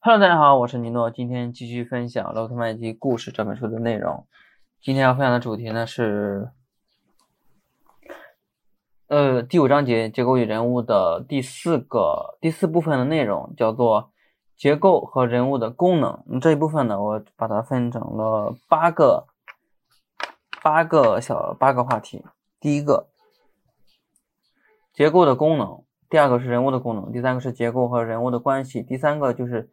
Hello，大家好，我是尼诺，今天继续分享《奥特曼及故事》这本书的内容。今天要分享的主题呢是，呃，第五章节结构与人物的第四个第四部分的内容，叫做结构和人物的功能。这一部分呢，我把它分成了八个八个小八个话题。第一个，结构的功能；第二个是人物的功能；第三个是结构和人物的关系；第三个就是。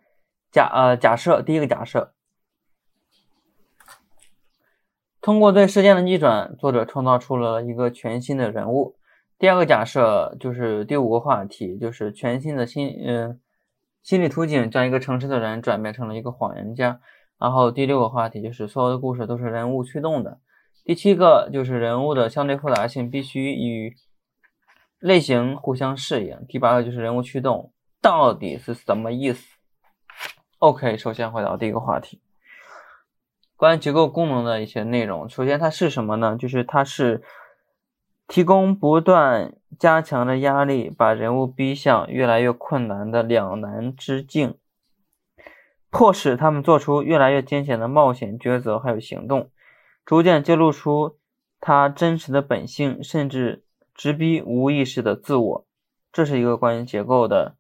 假呃假设第一个假设，通过对事件的逆转，作者创造出了一个全新的人物。第二个假设就是第五个话题，就是全新的心嗯心理图景，将一个诚实的人转变成了一个谎言家。然后第六个话题就是所有的故事都是人物驱动的。第七个就是人物的相对复杂性必须与类型互相适应。第八个就是人物驱动到底是什么意思？OK，首先回到第一个话题，关于结构功能的一些内容。首先，它是什么呢？就是它是提供不断加强的压力，把人物逼向越来越困难的两难之境，迫使他们做出越来越艰险的冒险抉择，还有行动，逐渐揭露出他真实的本性，甚至直逼无意识的自我。这是一个关于结构的，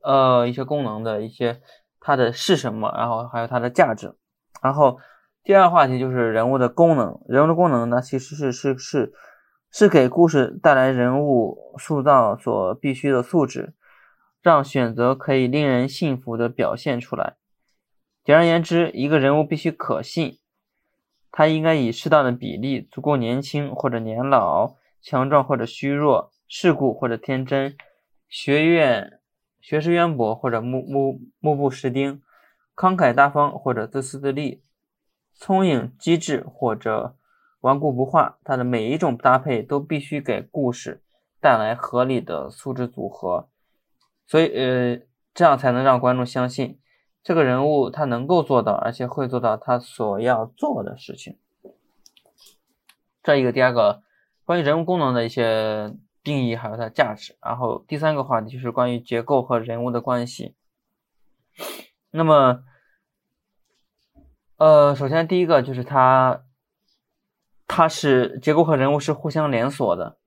呃，一些功能的一些。它的是什么？然后还有它的价值。然后第二个话题就是人物的功能。人物的功能呢，其实是是是是给故事带来人物塑造所必须的素质，让选择可以令人信服的表现出来。简而言之，一个人物必须可信，他应该以适当的比例，足够年轻或者年老，强壮或者虚弱，世故或者天真，学院。学识渊博或者目目目不识丁，慷慨大方或者自私自利，聪颖机智或者顽固不化，它的每一种搭配都必须给故事带来合理的素质组合，所以呃，这样才能让观众相信这个人物他能够做到，而且会做到他所要做的事情。这一个第二个关于人物功能的一些。定义还有它的价值，然后第三个话题就是关于结构和人物的关系。那么，呃，首先第一个就是它，它是结构和人物是互相连锁的。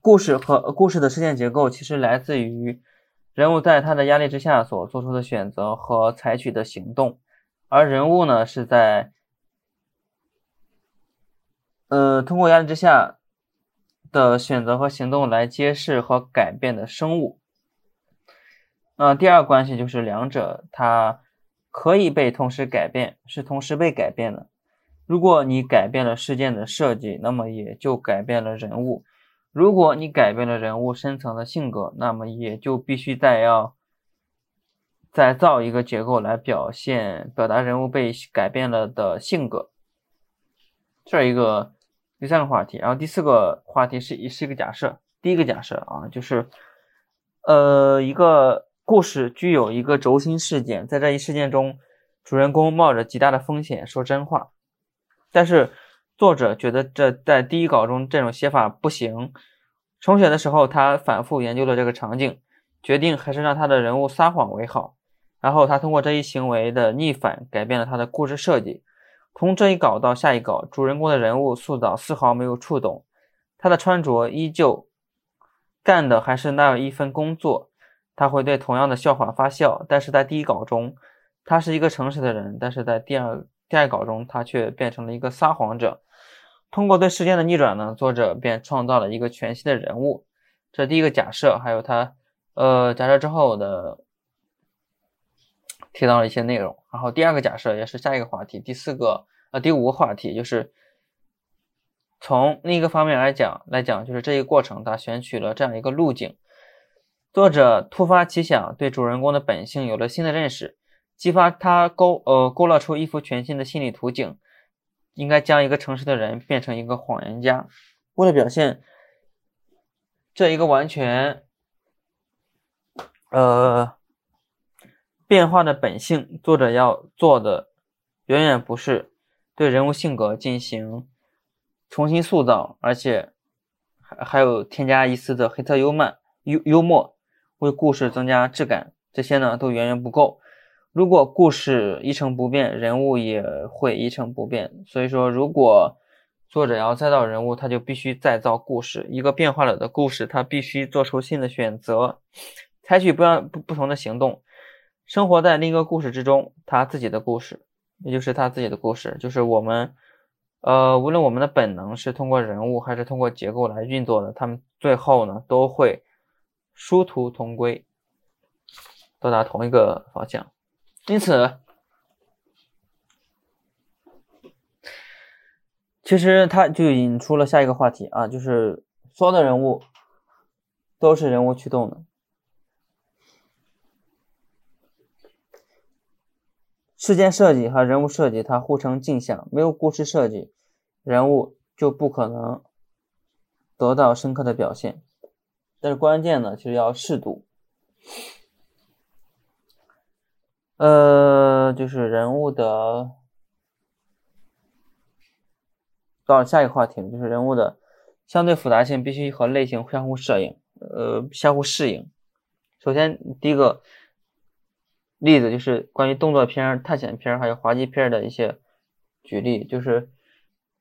故事和故事的事件结构其实来自于人物在他的压力之下所做出的选择和采取的行动，而人物呢是在。呃，通过压力之下的选择和行动来揭示和改变的生物。那第二关系就是两者它可以被同时改变，是同时被改变的。如果你改变了事件的设计，那么也就改变了人物；如果你改变了人物深层的性格，那么也就必须再要再造一个结构来表现、表达人物被改变了的性格。这一个。第三个话题，然后第四个话题是一是一个假设。第一个假设啊，就是，呃，一个故事具有一个轴心事件，在这一事件中，主人公冒着极大的风险说真话，但是作者觉得这在第一稿中这种写法不行。重写的时候，他反复研究了这个场景，决定还是让他的人物撒谎为好。然后他通过这一行为的逆反，改变了他的故事设计。从这一稿到下一稿，主人公的人物塑造丝毫没有触动，他的穿着依旧，干的还是那一份工作。他会对同样的笑话发笑，但是在第一稿中，他是一个诚实的人；但是在第二第二稿中，他却变成了一个撒谎者。通过对事件的逆转呢，作者便创造了一个全新的人物。这第一个假设，还有他，呃，假设之后的。提到了一些内容，然后第二个假设也是下一个话题，第四个呃第五个话题就是从另一个方面来讲来讲，就是这一过程他选取了这样一个路径，作者突发奇想，对主人公的本性有了新的认识，激发他勾呃勾勒出一幅全新的心理图景，应该将一个诚实的人变成一个谎言家，为了表现这一个完全呃。变化的本性，作者要做的远远不是对人物性格进行重新塑造，而且还还有添加一丝的黑色幽默幽幽默，为故事增加质感，这些呢都远远不够。如果故事一成不变，人物也会一成不变。所以说，如果作者要再造人物，他就必须再造故事。一个变化了的故事，他必须做出新的选择，采取不样不不同的行动，生活在另一个故事之中，他自己的故事，也就是他自己的故事，就是我们，呃，无论我们的本能是通过人物还是通过结构来运作的，他们最后呢都会殊途同归，到达同一个方向。因此。其实他就引出了下一个话题啊，就是所有的人物都是人物驱动的，事件设计和人物设计它互成镜像，没有故事设计，人物就不可能得到深刻的表现。但是关键呢，就是要适度，呃，就是人物的。到了下一个话题就是人物的相对复杂性必须和类型相互适应，呃，相互适应。首先，第一个例子就是关于动作片、探险片还有滑稽片的一些举例，就是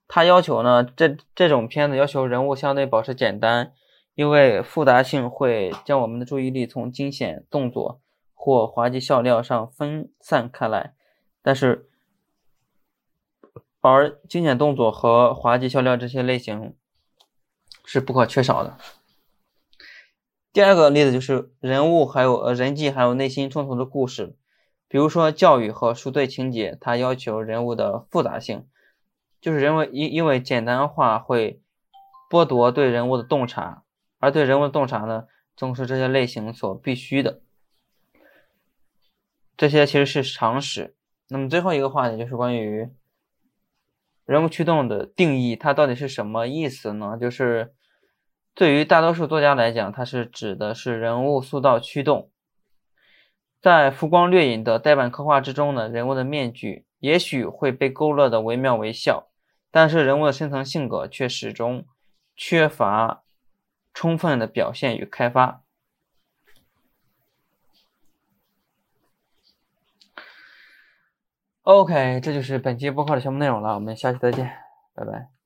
他要求呢，这这种片子要求人物相对保持简单，因为复杂性会将我们的注意力从惊险动作或滑稽笑料上分散开来，但是。而惊险动作和滑稽笑料这些类型是不可缺少的。第二个例子就是人物还有呃人际还有内心冲突的故事，比如说教育和赎罪情节，它要求人物的复杂性，就是人为因因为简单化会剥夺对人物的洞察，而对人物的洞察呢，正是这些类型所必须的。这些其实是常识。那么最后一个话题就是关于。人物驱动的定义，它到底是什么意思呢？就是对于大多数作家来讲，它是指的是人物塑造驱动。在浮光掠影的呆板刻画之中呢，人物的面具也许会被勾勒的惟妙惟肖，但是人物的深层性格却始终缺乏充分的表现与开发。OK，这就是本期播客的全部内容了。我们下期再见，拜拜。